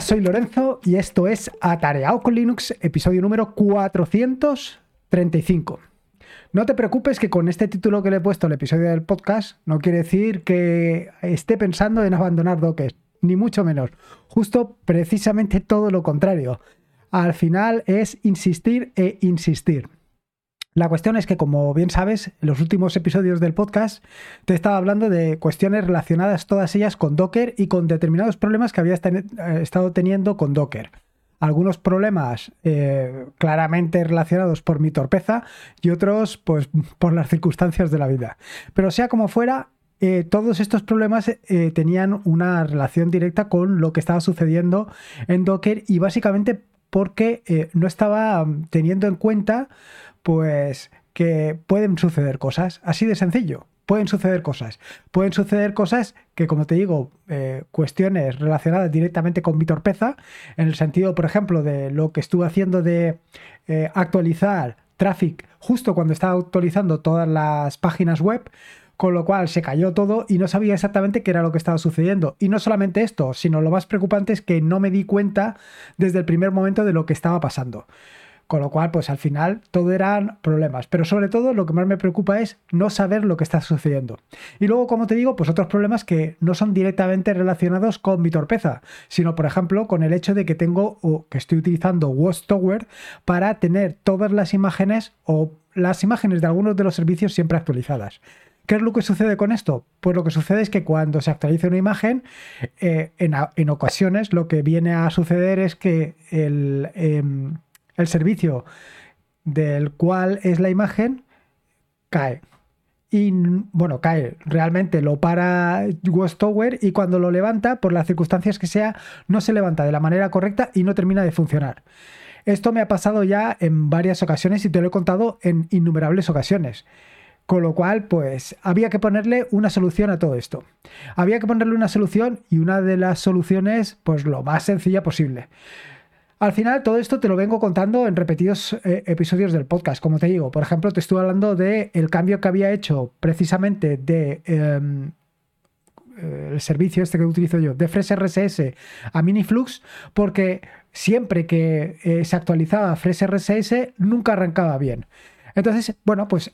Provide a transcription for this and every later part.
Soy Lorenzo y esto es Atareado con Linux, episodio número 435. No te preocupes que con este título que le he puesto al episodio del podcast no quiere decir que esté pensando en abandonar Docker, ni mucho menos. Justo precisamente todo lo contrario. Al final es insistir e insistir. La cuestión es que, como bien sabes, en los últimos episodios del podcast te estaba hablando de cuestiones relacionadas todas ellas con Docker y con determinados problemas que había eh, estado teniendo con Docker. Algunos problemas eh, claramente relacionados por mi torpeza y otros pues por las circunstancias de la vida. Pero sea como fuera, eh, todos estos problemas tenían una relación directa con lo que estaba sucediendo en Docker y básicamente porque no estaba teniendo en cuenta pues que pueden suceder cosas, así de sencillo. Pueden suceder cosas. Pueden suceder cosas que, como te digo, eh, cuestiones relacionadas directamente con mi torpeza, en el sentido, por ejemplo, de lo que estuve haciendo de eh, actualizar Traffic justo cuando estaba actualizando todas las páginas web, con lo cual se cayó todo y no sabía exactamente qué era lo que estaba sucediendo. Y no solamente esto, sino lo más preocupante es que no me di cuenta desde el primer momento de lo que estaba pasando. Con lo cual, pues al final todo eran problemas. Pero sobre todo lo que más me preocupa es no saber lo que está sucediendo. Y luego, como te digo, pues otros problemas que no son directamente relacionados con mi torpeza, sino por ejemplo con el hecho de que tengo o que estoy utilizando Watchtower para tener todas las imágenes o las imágenes de algunos de los servicios siempre actualizadas. ¿Qué es lo que sucede con esto? Pues lo que sucede es que cuando se actualiza una imagen, eh, en, ocasiones lo que viene a suceder es que el, em, el servicio del cual es la imagen cae. Y bueno, cae, realmente lo para Ghost Tower y cuando lo levanta, por las circunstancias que sea, no se levanta de la manera correcta y no termina de funcionar. Esto me ha pasado ya en varias ocasiones y te lo he contado en innumerables ocasiones. Con lo cual, pues había que ponerle una solución a todo esto. Había que ponerle una solución y una de las soluciones, pues lo más sencilla posible. Al final, todo esto te lo vengo contando en repetidos eh, episodios del podcast. Como te digo, por ejemplo, te estuve hablando del el cambio que había hecho precisamente de. Em, el servicio este que utilizo yo, de Fresh RSS a Miniflux, porque siempre que eh, se actualizaba Fresh RSS nunca arrancaba bien. Entonces, bueno, pues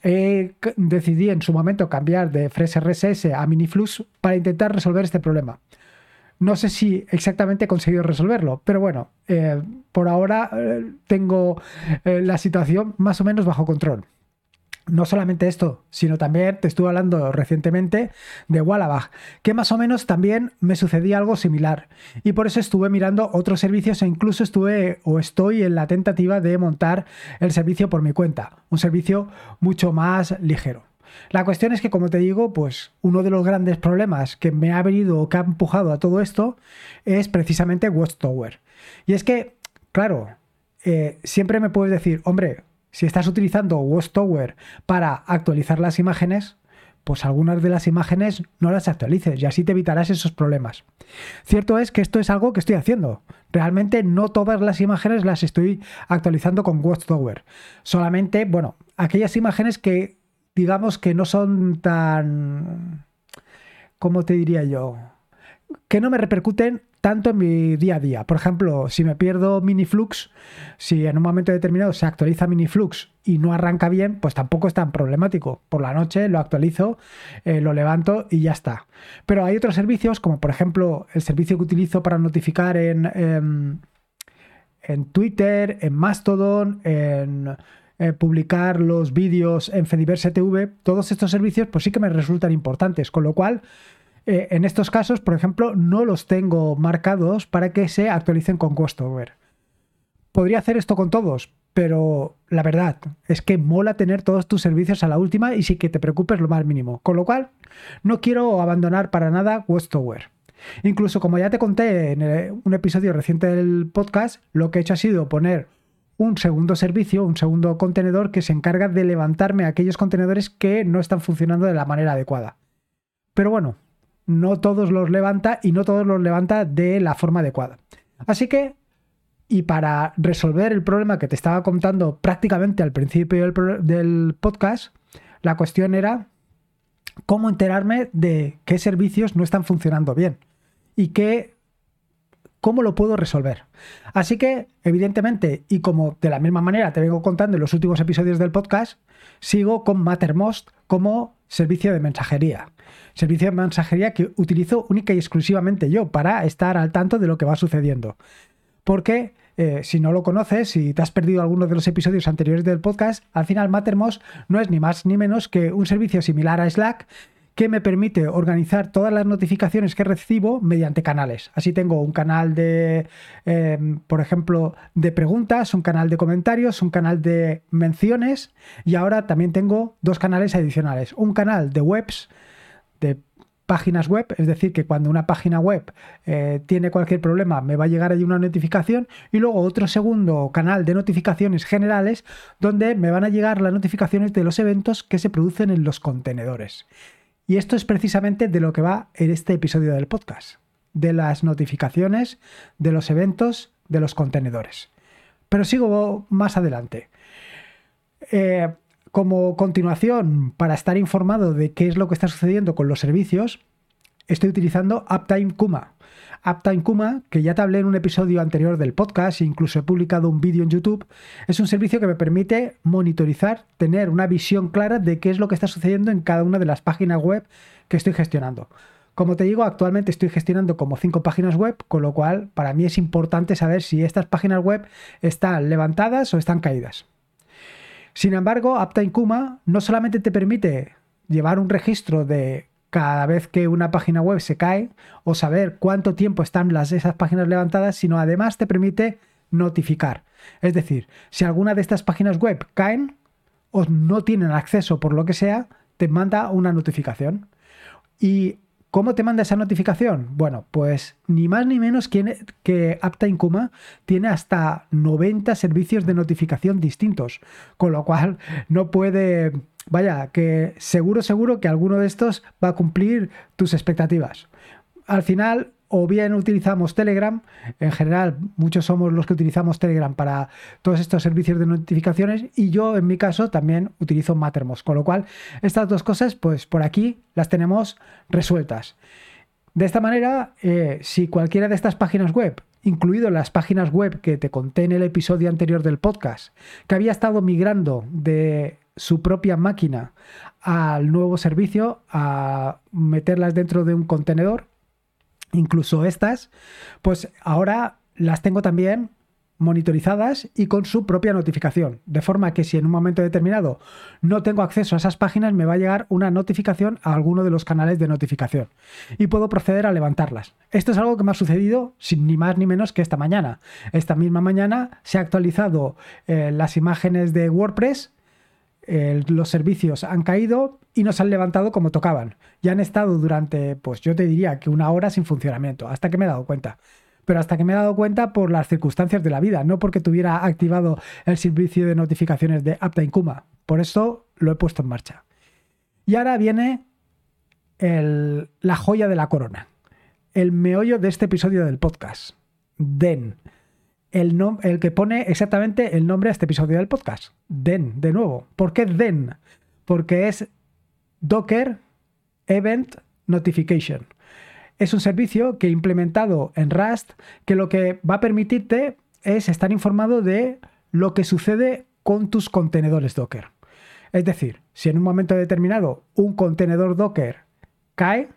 decidí en su momento cambiar de Fresh RSS a Miniflux para intentar resolver este problema. No sé si exactamente he conseguido resolverlo, pero bueno, eh, por ahora eh, tengo eh, la situación más o menos bajo control. No solamente esto, sino también te estuve hablando recientemente de Wallabag, que más o menos también me sucedía algo similar. Y por eso estuve mirando otros servicios e incluso estuve o estoy en la tentativa de montar el servicio por mi cuenta. Un servicio mucho más ligero. La cuestión es que, como te digo, pues uno de los grandes problemas que me ha venido o que ha empujado a todo esto es precisamente Watchtower. Y es que, claro, eh, siempre me puedes decir, hombre, si estás utilizando Watchtower para actualizar las imágenes, pues algunas de las imágenes no las actualices y así te evitarás esos problemas. Cierto es que esto es algo que estoy haciendo. Realmente no todas las imágenes las estoy actualizando con Watchtower. Solamente, bueno, aquellas imágenes que digamos que no son tan, ¿cómo te diría yo? Que no me repercuten tanto en mi día a día. Por ejemplo, si me pierdo Miniflux, si en un momento determinado se actualiza Miniflux y no arranca bien, pues tampoco es tan problemático. Por la noche lo actualizo, eh, lo levanto y ya está. Pero hay otros servicios, como por ejemplo el servicio que utilizo para notificar en, en, en Twitter, en Mastodon, en eh, publicar los vídeos en Fediverse TV, todos estos servicios pues sí que me resultan importantes, con lo cual eh, en estos casos, por ejemplo, no los tengo marcados para que se actualicen con Ghostover. Podría hacer esto con todos, pero la verdad es que mola tener todos tus servicios a la última y sí que te preocupes lo más mínimo. Con lo cual, no quiero abandonar para nada Ghostover. Incluso como ya te conté en eh, un episodio reciente del podcast, lo que he hecho ha sido poner un segundo servicio, un segundo contenedor que se encarga de levantarme aquellos contenedores que no están funcionando de la manera adecuada. Pero bueno, no todos los levanta y no todos los levanta de la forma adecuada. Así que, y para resolver el problema que te estaba contando prácticamente al principio del, del podcast, la cuestión era cómo enterarme de qué servicios no están funcionando bien y qué cómo lo puedo resolver. Así que, evidentemente, y como de la misma manera te vengo contando en los últimos episodios del podcast, sigo con Mattermost como servicio de mensajería. Servicio de mensajería que utilizo única y exclusivamente yo para estar al tanto de lo que va sucediendo. Porque eh, si no lo conoces, si te has perdido alguno de los episodios anteriores del podcast, al final Mattermost no es ni más ni menos que un servicio similar a Slack que me permite organizar todas las notificaciones que recibo mediante canales. Así tengo un canal de, em, por ejemplo, de preguntas, un canal de comentarios, un canal de menciones y ahora también tengo dos canales adicionales. Un canal de webs, de páginas web, es decir, que cuando una página web eh, tiene cualquier problema me va a llegar ahí una notificación y luego otro segundo canal de notificaciones generales donde me van a llegar las notificaciones de los eventos que se producen en los contenedores. Y esto es precisamente de lo que va en este episodio del podcast, de las notificaciones, de los eventos, de los contenedores. Pero sigo más adelante. Eh, como continuación, para estar informado de qué es lo que está sucediendo con los servicios, estoy utilizando Uptime Kuma. Uptime Kuma, que ya te hablé en un episodio anterior del podcast, incluso he publicado un vídeo en YouTube, es un servicio que me permite monitorizar, tener una visión clara de qué es lo que está sucediendo en cada una de las páginas web que estoy gestionando. Como te digo, actualmente estoy gestionando como cinco páginas web, con lo cual para mí es importante saber si estas páginas web están levantadas o están caídas. Sin embargo, Uptime Kuma no solamente te permite llevar un registro de cada vez que una página web se cae o saber cuánto tiempo están las, esas páginas levantadas, sino además te permite notificar. Es decir, si alguna de estas páginas web caen o no tienen acceso por lo que sea, te manda una notificación. Y ¿Cómo te manda esa notificación? Bueno, pues ni más ni menos que, Uptime Kuma tiene hasta 90 servicios de notificación distintos, con lo cual no puede, vaya, que seguro, seguro que alguno de estos va a cumplir tus expectativas. Al final, o bien utilizamos Telegram, en general muchos somos los que utilizamos Telegram para todos estos servicios de notificaciones y yo en mi caso también utilizo Mattermost, con lo cual estas dos cosas pues por aquí las tenemos resueltas. De esta manera, eh, si cualquiera de estas páginas web, incluido las páginas web que te conté en el episodio anterior del podcast, que había estado migrando de su propia máquina al nuevo servicio, a meterlas dentro de un contenedor, incluso estas, pues ahora las tengo también monitorizadas y con su propia notificación. De forma que si en un momento determinado no tengo acceso a esas páginas, me va a llegar una notificación a alguno de los canales de notificación y puedo proceder a levantarlas. Esto es algo que me ha sucedido sin ni más ni menos que esta mañana. Esta misma mañana se ha actualizado eh, las imágenes de WordPress los servicios han caído y no se han levantado como tocaban. Ya han estado durante, pues yo te diría que una hora sin funcionamiento, hasta que me he dado cuenta. Pero hasta que me he dado cuenta por las circunstancias de la vida, no porque tuviera activado el servicio de notificaciones de Uptime Kuma. Por eso lo he puesto en marcha. Y ahora viene la joya de la corona, el meollo de este episodio del podcast. Den el, el que pone exactamente el nombre a este episodio del podcast. Den, de nuevo. ¿Por qué Den? Porque es Docker Event Notification. Es un servicio que he implementado en Rust que lo que va a permitirte es estar informado de lo que sucede con tus contenedores Docker. Es decir, si en un momento determinado un contenedor Docker cae,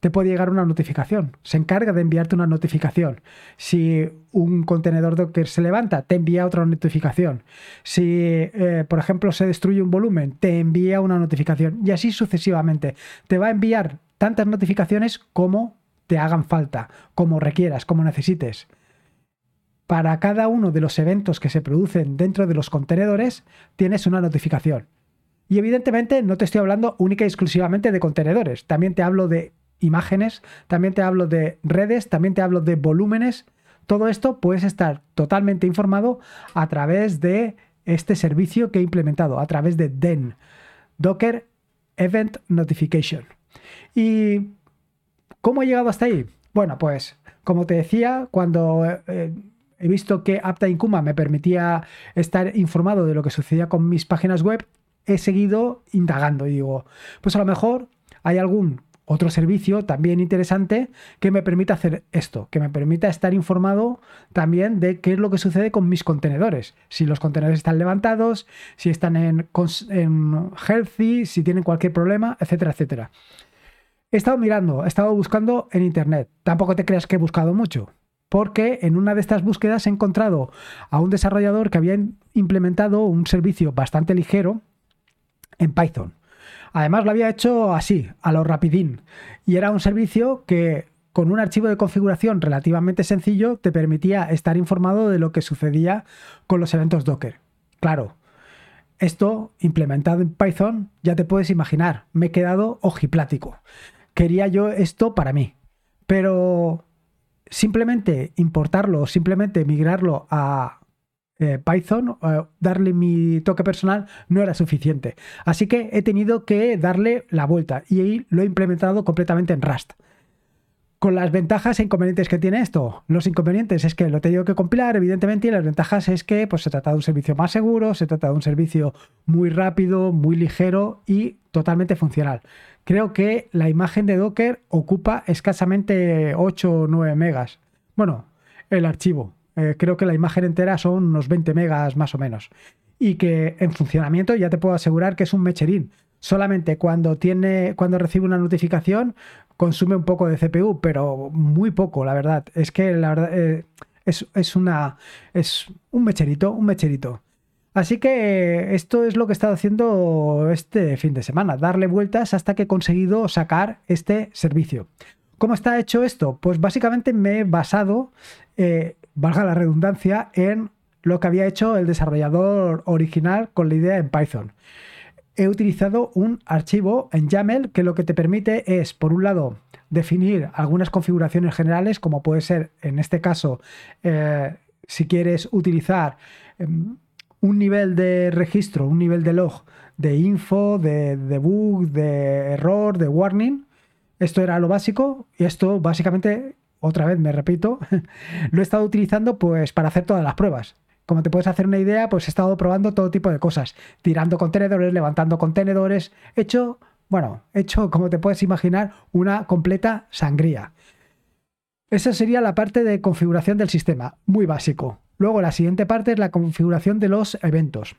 te puede llegar una notificación. Se encarga de enviarte una notificación. Si un contenedor Docker se levanta, te envía otra notificación. Si, eh, por ejemplo, se destruye un volumen, te envía una notificación. Y así sucesivamente. Te va a enviar tantas notificaciones como te hagan falta, como requieras, como necesites. Para cada uno de los eventos que se producen dentro de los contenedores, tienes una notificación. Y evidentemente no te estoy hablando única y exclusivamente de contenedores. También te hablo de imágenes, también te hablo de redes, también te hablo de volúmenes. Todo esto puedes estar totalmente informado a través de este servicio que he implementado, a través de DEN, Docker Event Notification. ¿Y cómo he llegado hasta ahí? Bueno, pues como te decía, cuando eh, he visto que Uptime Kuma me permitía estar informado de lo que sucedía con mis páginas web, he seguido indagando y digo, pues a lo mejor hay algún otro servicio también interesante que me permita hacer esto, que me permita estar informado también de qué es lo que sucede con mis contenedores. Si los contenedores están levantados, si están en, healthy, si tienen cualquier problema, etcétera, etcétera. He estado mirando, he estado buscando en internet. Tampoco te creas que he buscado mucho porque en una de estas búsquedas he encontrado a un desarrollador que había implementado un servicio bastante ligero en Python. Además lo había hecho así, a lo rapidín, y era un servicio que con un archivo de configuración relativamente sencillo te permitía estar informado de lo que sucedía con los eventos Docker. Claro, esto implementado en Python, ya te puedes imaginar, me he quedado ojiplático. Quería yo esto para mí, pero simplemente importarlo, simplemente migrarlo a eh, Python, eh, darle mi toque personal, no era suficiente. Así que he tenido que darle la vuelta y ahí lo he implementado completamente en Rust. Con las ventajas e inconvenientes que tiene esto. Los inconvenientes es que lo he tenido que compilar, evidentemente, y las ventajas es que pues, se trata de un servicio más seguro, se trata de un servicio muy rápido, muy ligero y totalmente funcional. Creo que la imagen de Docker ocupa escasamente 8 o 9 megas. Bueno, el archivo. Eh, creo que la imagen entera son unos 20 megas más o menos. Y que en funcionamiento ya te puedo asegurar que es un mecherín. Solamente cuando tiene, cuando recibe una notificación, consume un poco de CPU, pero muy poco, la verdad. Es que la verdad eh, es, una. es un mecherito, un mecherito. Así que esto es lo que he estado haciendo este fin de semana, darle vueltas hasta que he conseguido sacar este servicio. ¿Cómo está hecho esto? Pues básicamente me he basado, eh, valga la redundancia, en lo que había hecho el desarrollador original con la idea en Python he utilizado un archivo en YAML que lo que te permite es, por un lado, definir algunas configuraciones generales, como puede ser, en este caso, eh, si quieres utilizar em, un nivel de registro, un nivel de log de info, de, de bug, de error, de warning. Esto era lo básico y esto básicamente, otra vez me repito, lo he estado utilizando pues para hacer todas las pruebas. Como te puedes hacer una idea, pues he estado probando todo tipo de cosas, tirando contenedores, levantando contenedores, hecho, bueno, hecho, como te puedes imaginar, una completa sangría. Esa sería la parte de configuración del sistema, muy básico. Luego la siguiente parte es la configuración de los eventos.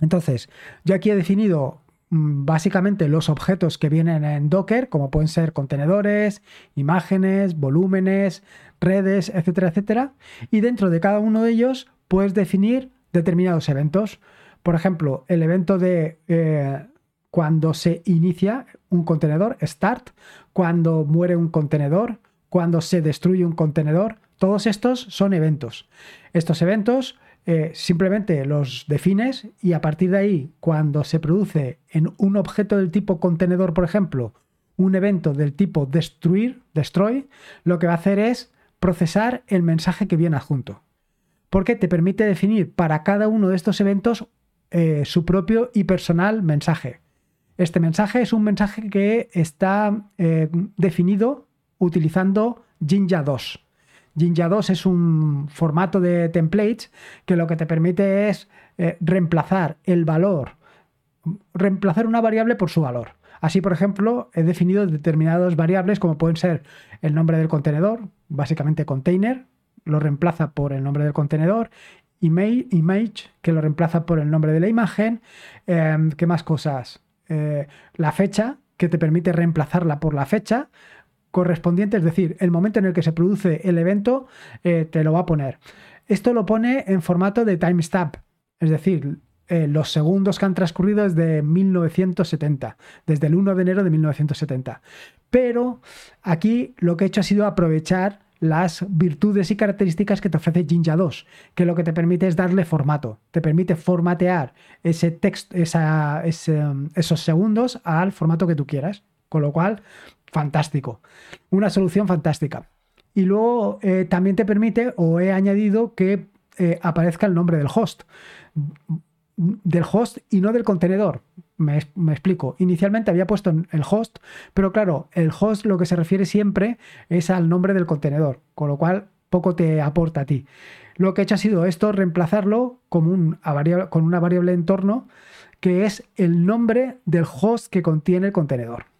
Entonces, yo aquí he definido básicamente los objetos que vienen en Docker, como pueden ser contenedores, imágenes, volúmenes, redes, etcétera, etcétera. Y dentro de cada uno de ellos, puedes definir determinados eventos. Por ejemplo, el evento de eh, cuando se inicia un contenedor, start, cuando muere un contenedor, cuando se destruye un contenedor. Todos estos son eventos. Estos eventos eh, simplemente los defines y a partir de ahí, cuando se produce en un objeto del tipo contenedor, por ejemplo, un evento del tipo destruir, destroy, lo que va a hacer es procesar el mensaje que viene adjunto porque te permite definir para cada uno de estos eventos eh, su propio y personal mensaje. Este mensaje es un mensaje que está eh, definido utilizando Jinja 2. Jinja 2 es un formato de templates que lo que te permite es eh, reemplazar el valor, reemplazar una variable por su valor. Así, por ejemplo, he definido determinadas variables como pueden ser el nombre del contenedor, básicamente container, lo reemplaza por el nombre del contenedor, image, image que lo reemplaza por el nombre de la imagen, em, ¿qué más cosas? Eh, la fecha, que te permite reemplazarla por la fecha correspondiente, es decir, el momento en el que se produce el evento, eh, te lo va a poner. Esto lo pone en formato de timestamp, es decir, eh, los segundos que han transcurrido desde 1970, desde el 1 de enero de 1970. Pero aquí lo que he hecho ha sido aprovechar las virtudes y características que te ofrece Jinja 2, que lo que te permite es darle formato, te permite formatear ese texto, esos segundos al formato que tú quieras, con lo cual, fantástico, una solución fantástica. Y luego eh, también te permite, o he añadido, que eh, aparezca el nombre del host del host y no del contenedor. Me, explico. Inicialmente había puesto el host, pero claro, el host lo que se refiere siempre es al nombre del contenedor, con lo cual poco te aporta a ti. Lo que he hecho ha sido esto, reemplazarlo como un, con una variable entorno que es el nombre del host que contiene el contenedor.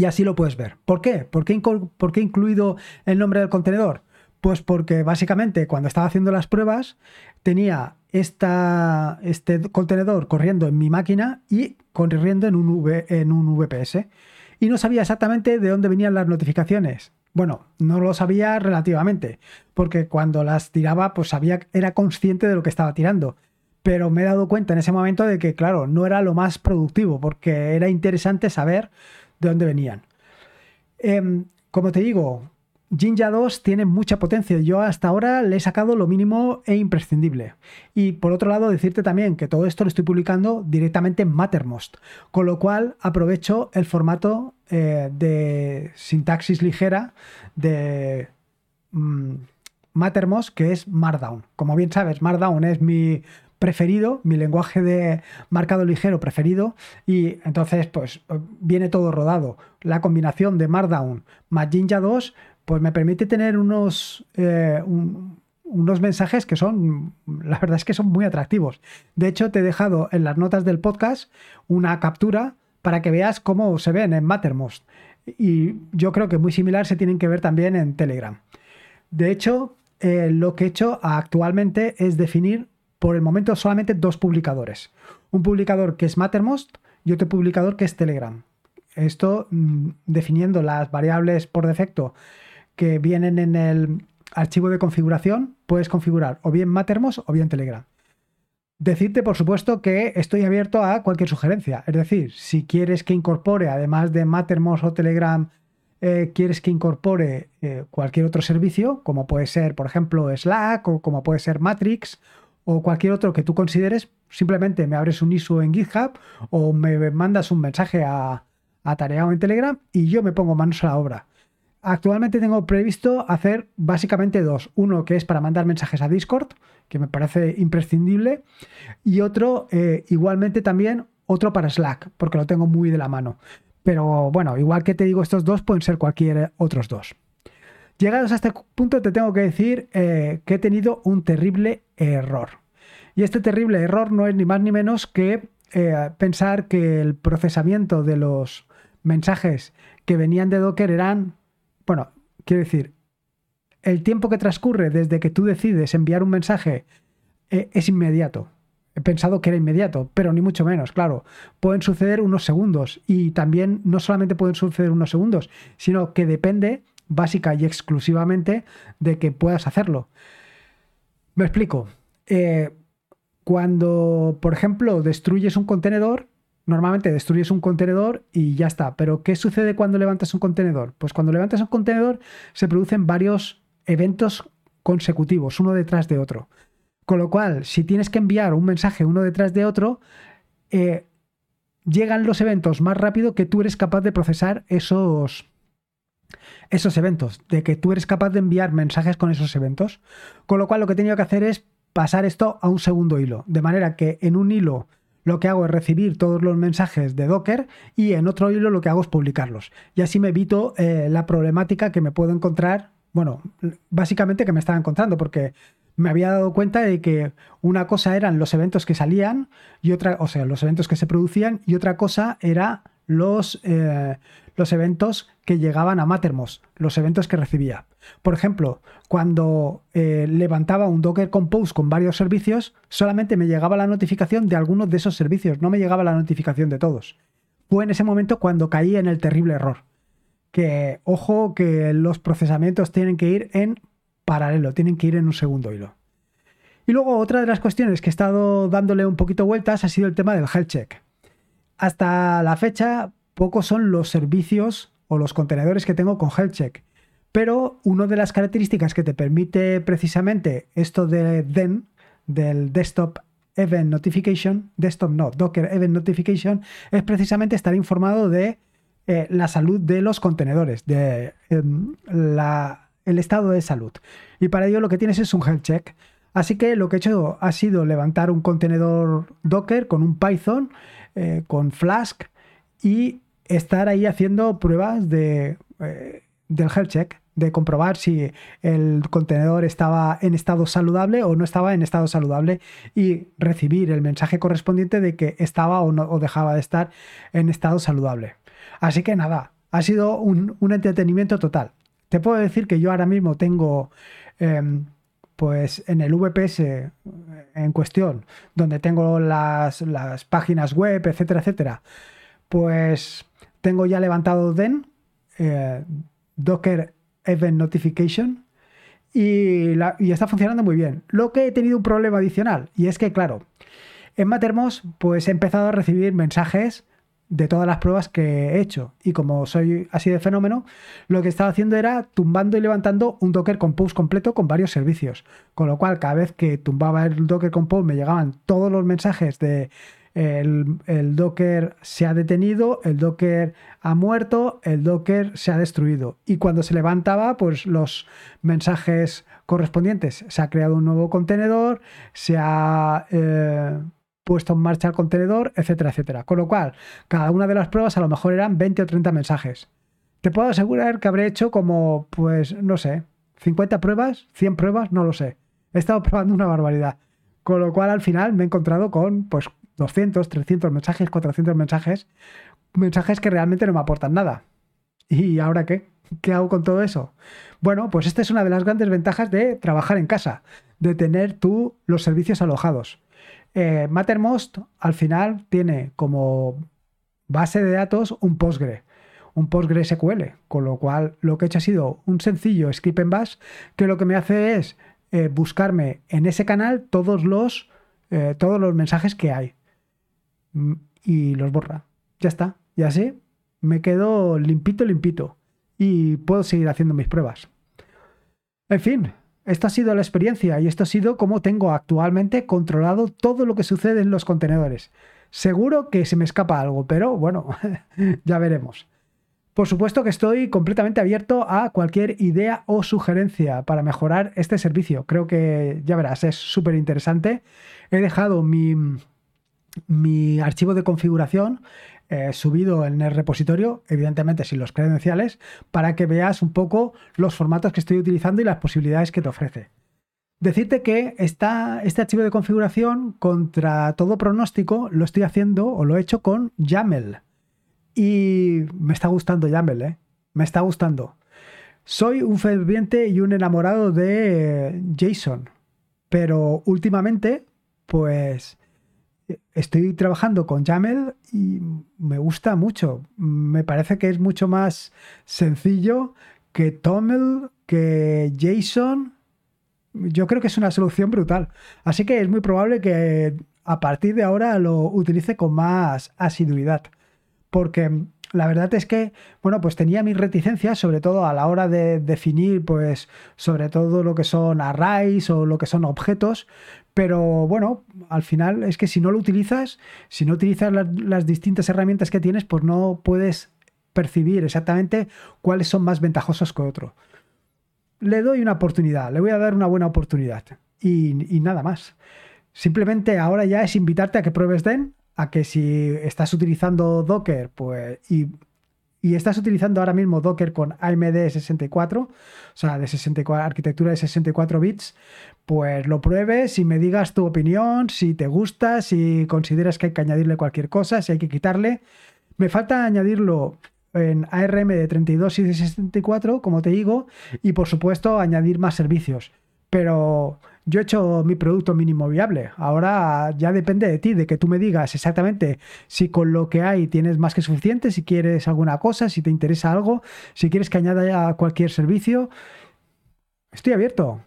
Y así lo puedes ver. ¿Por qué? ¿Por qué, ¿Por qué he incluido el nombre del contenedor? Pues porque básicamente cuando estaba haciendo las pruebas tenía esta, este contenedor corriendo en mi máquina y corriendo en un, v, en un VPS. Y no sabía exactamente de dónde venían las notificaciones. Bueno, no lo sabía relativamente, porque cuando las tiraba, pues sabía, era consciente de lo que estaba tirando. Pero me he dado cuenta en ese momento de que, claro, no era lo más productivo, porque era interesante saber de dónde venían. Em, como te digo, Jinja 2 tiene mucha potencia. Yo hasta ahora le he sacado lo mínimo e imprescindible. Y por otro lado, decirte también que todo esto lo estoy publicando directamente en Mattermost, con lo cual aprovecho el formato eh, de sintaxis ligera de mm, Mattermost, que es Markdown. Como bien sabes, Markdown es mi preferido, mi lenguaje de marcado ligero preferido y entonces pues viene todo rodado. La combinación de Markdown más Jinja 2 pues me permite tener unos, eh, unos mensajes que son, la verdad es que son muy atractivos. De hecho, te he dejado en las notas del podcast una captura para que veas cómo se ven en Mattermost. Y yo creo que muy similar se tienen que ver también en Telegram. De hecho, eh, lo que he hecho actualmente es definir por el momento solamente dos publicadores. Un publicador que es Mattermost y otro publicador que es Telegram. Esto mm, definiendo las variables por defecto que vienen en el archivo de configuración, puedes configurar o bien Mattermost o bien Telegram. Decirte, por supuesto, que estoy abierto a cualquier sugerencia. Es decir, si quieres que incorpore, además de Mattermost o Telegram, eh, quieres que incorpore eh, cualquier otro servicio, como puede ser, por ejemplo, Slack o como puede ser Matrix o cualquier otro que tú consideres, simplemente me abres un ISO en GitHub o me mandas un mensaje a, a Tareao en Telegram y yo me pongo manos a la obra. Actualmente tengo previsto hacer básicamente dos. Uno que es para mandar mensajes a Discord, que me parece imprescindible, y otro eh, igualmente también otro para Slack, porque lo tengo muy de la mano. Pero bueno, igual que te digo estos dos, pueden ser cualquier otros dos. Llegados a este punto te tengo que decir eh, que he tenido un terrible error. Y este terrible error no es ni más ni menos que eh, pensar que el procesamiento de los mensajes que venían de Docker eran bueno, quiero decir, el tiempo que transcurre desde que tú decides enviar un mensaje eh, es inmediato. He pensado que era inmediato, pero ni mucho menos, claro. Pueden suceder unos segundos y también no solamente pueden suceder unos segundos, sino que depende básica y exclusivamente de que puedas hacerlo. Me explico. Eh, cuando, por ejemplo, destruyes un contenedor, Normalmente destruyes un contenedor y ya está. Pero ¿qué sucede cuando levantas un contenedor? Pues cuando levantas un contenedor se producen varios eventos consecutivos, uno detrás de otro. Con lo cual, si tienes que enviar un mensaje uno detrás de otro, eh, llegan los eventos más rápido que tú eres capaz de procesar esos, esos eventos, de que tú eres capaz de enviar mensajes con esos eventos. Con lo cual, lo que he tenido que hacer es pasar esto a un segundo hilo, de manera que en un hilo lo que hago es recibir todos los mensajes de Docker y en otro hilo lo que hago es publicarlos. Y así me evito eh, la problemática que me puedo encontrar, bueno, básicamente que me estaba encontrando, porque me había dado cuenta de que una cosa eran los eventos que salían y otra, o sea, los eventos que se producían y otra cosa era los, eh, los eventos que llegaban a Mattermost, los eventos que recibía. Por ejemplo, cuando eh, levantaba un Docker Compose con varios servicios, solamente me llegaba la notificación de algunos de esos servicios, no me llegaba la notificación de todos. Fue en ese momento cuando caí en el terrible error. Que, ojo, que los procesamientos tienen que ir en paralelo, tienen que ir en un segundo hilo. Y luego otra de las cuestiones que he estado dándole un poquito vueltas ha sido el tema del health check. Hasta la fecha, pocos son los servicios o los contenedores que tengo con health check. Pero una de las características que te permite precisamente esto de DEN, del Desktop Event Notification, Desktop no, Docker Event Notification, es precisamente estar informado de eh, la salud de los contenedores, de em, el estado de salud. Y para ello lo que tienes es un health check. Así que lo que he hecho ha sido levantar un contenedor Docker con un Python, eh, con Flask y estar ahí haciendo pruebas de, eh, del health check de comprobar si el contenedor estaba en estado saludable o no estaba en estado saludable y recibir el mensaje correspondiente de que estaba o, no, o dejaba de estar en estado saludable. Así que nada, ha sido un, entretenimiento total. Te puedo decir que yo ahora mismo tengo, em, pues en el VPS eh, en cuestión, donde tengo las, páginas web, etcétera, etcétera, pues tengo ya levantado DEN, eh, Docker Event Notification, y, está funcionando muy bien. Lo que he tenido un problema adicional, y es que, claro, en Mattermost, pues he empezado a recibir mensajes de todas las pruebas que he hecho. Y como soy así de fenómeno, lo que estaba haciendo era tumbando y levantando un Docker Compose completo con varios servicios. Con lo cual, cada vez que tumbaba el Docker Compose me llegaban todos los mensajes de el, Docker se ha detenido, el Docker ha muerto, el Docker se ha destruido. Y cuando se levantaba, pues los mensajes correspondientes. Se ha creado un nuevo contenedor, se ha... Eh, puesto en marcha el contenedor, etcétera, etcétera. Con lo cual, cada una de las pruebas a lo mejor eran 20 o 30 mensajes. Te puedo asegurar que habré hecho como, pues, no sé, 50 pruebas, 100 pruebas, no lo sé. He estado probando una barbaridad. Con lo cual, al final me he encontrado con, pues, 200, 300 mensajes, 400 mensajes, mensajes que realmente no me aportan nada. ¿Y ahora qué? ¿Qué hago con todo eso? Bueno, pues esta es una de las grandes ventajas de trabajar en casa, de tener tú los servicios alojados. Eh, Mattermost al final tiene como base de datos un Postgre, un PostgreSQL, con lo cual lo que he hecho ha sido un sencillo script en bash que lo que me hace es eh, buscarme en ese canal todos los, eh, todos los mensajes que hay y los borra. Ya está. Y así me quedo limpito, limpito y puedo seguir haciendo mis pruebas. En fin, esta ha sido la experiencia y esto ha sido cómo tengo actualmente controlado todo lo que sucede en los contenedores. Seguro que se me escapa algo, pero bueno, ya veremos. Por supuesto que estoy completamente abierto a cualquier idea o sugerencia para mejorar este servicio. Creo que, ya verás, es súper interesante. He dejado mi, mi archivo de configuración eh, subido en el repositorio, evidentemente sin los credenciales, para que veas un poco los formatos que estoy utilizando y las posibilidades que te ofrece. Decirte que está, este archivo de configuración, contra todo pronóstico, lo estoy haciendo o lo he hecho con YAML. Y me está gustando YAML, ¿eh? Me está gustando. Soy un ferviente y un enamorado de JSON, pero últimamente, pues estoy trabajando con YAML y me gusta mucho. Me parece que es mucho más sencillo que TOML, que JSON. Yo creo que es una solución brutal. Así que es muy probable que a partir de ahora lo utilice con más asiduidad. Porque la verdad es que, bueno, pues tenía mis reticencias, sobre todo a la hora de definir, pues, sobre todo lo que son arrays o lo que son objetos, pero bueno, al final es que si no lo utilizas, si no utilizas las distintas herramientas que tienes, pues no puedes percibir exactamente cuáles son más ventajosos que otro. Le doy una oportunidad, le voy a dar una buena oportunidad y, y nada más. Simplemente ahora ya es invitarte a que pruebes DEN, a que si estás utilizando Docker, pues y y estás utilizando ahora mismo Docker con AMD 64, o sea, de 64, arquitectura de 64 bits, pues lo pruebes y me digas tu opinión, si te gusta, si consideras que hay que añadirle cualquier cosa, si hay que quitarle. Me falta añadirlo en ARM de 32 y de 64, como te digo, y por supuesto añadir más servicios. Pero yo he hecho mi producto mínimo viable. Ahora ya depende de ti, de que tú me digas exactamente si con lo que hay tienes más que suficiente, si quieres alguna cosa, si te interesa algo, si quieres que añada cualquier servicio. Estoy abierto,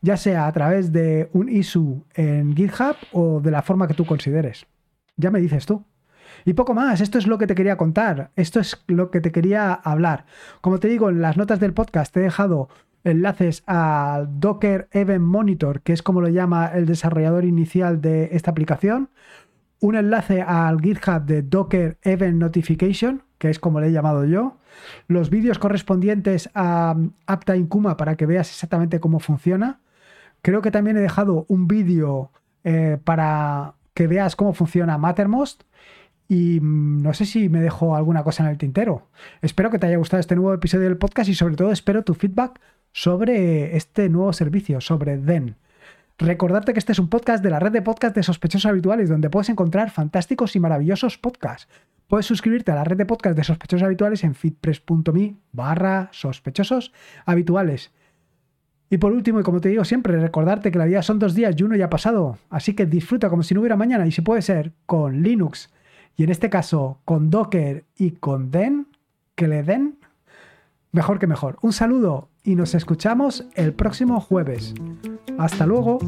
ya sea a través de un issue en GitHub o de la forma que tú consideres. Ya me dices tú. Y poco más, esto es lo que te quería contar, esto es lo que te quería hablar. Como te digo, en las notas del podcast te he dejado enlaces a Docker Event Monitor, que es como lo llama el desarrollador inicial de esta aplicación, un enlace al GitHub de Docker Event Notification, que es como le he llamado yo, los vídeos correspondientes a Uptime Kuma para que veas exactamente cómo funciona. Creo que también he dejado un vídeo eh, para que veas cómo funciona Mattermost. Y mm, no sé si me dejo alguna cosa en el tintero. Espero que te haya gustado este nuevo episodio del podcast y sobre todo espero tu feedback sobre este nuevo servicio, sobre DEN. Recordarte que este es un podcast de la red de podcast de sospechosos habituales, donde puedes encontrar fantásticos y maravillosos podcasts. Puedes suscribirte a la red de podcast de sospechosos habituales en fitpress.me barra sospechosos habituales. Y por último, y como te digo siempre, recordarte que la vida son dos días y uno ya ha pasado. Así que disfruta como si no hubiera mañana y si puede ser con Linux y en este caso con Docker y con Den, que le den, mejor que mejor. Un saludo y nos escuchamos el próximo jueves. Hasta luego.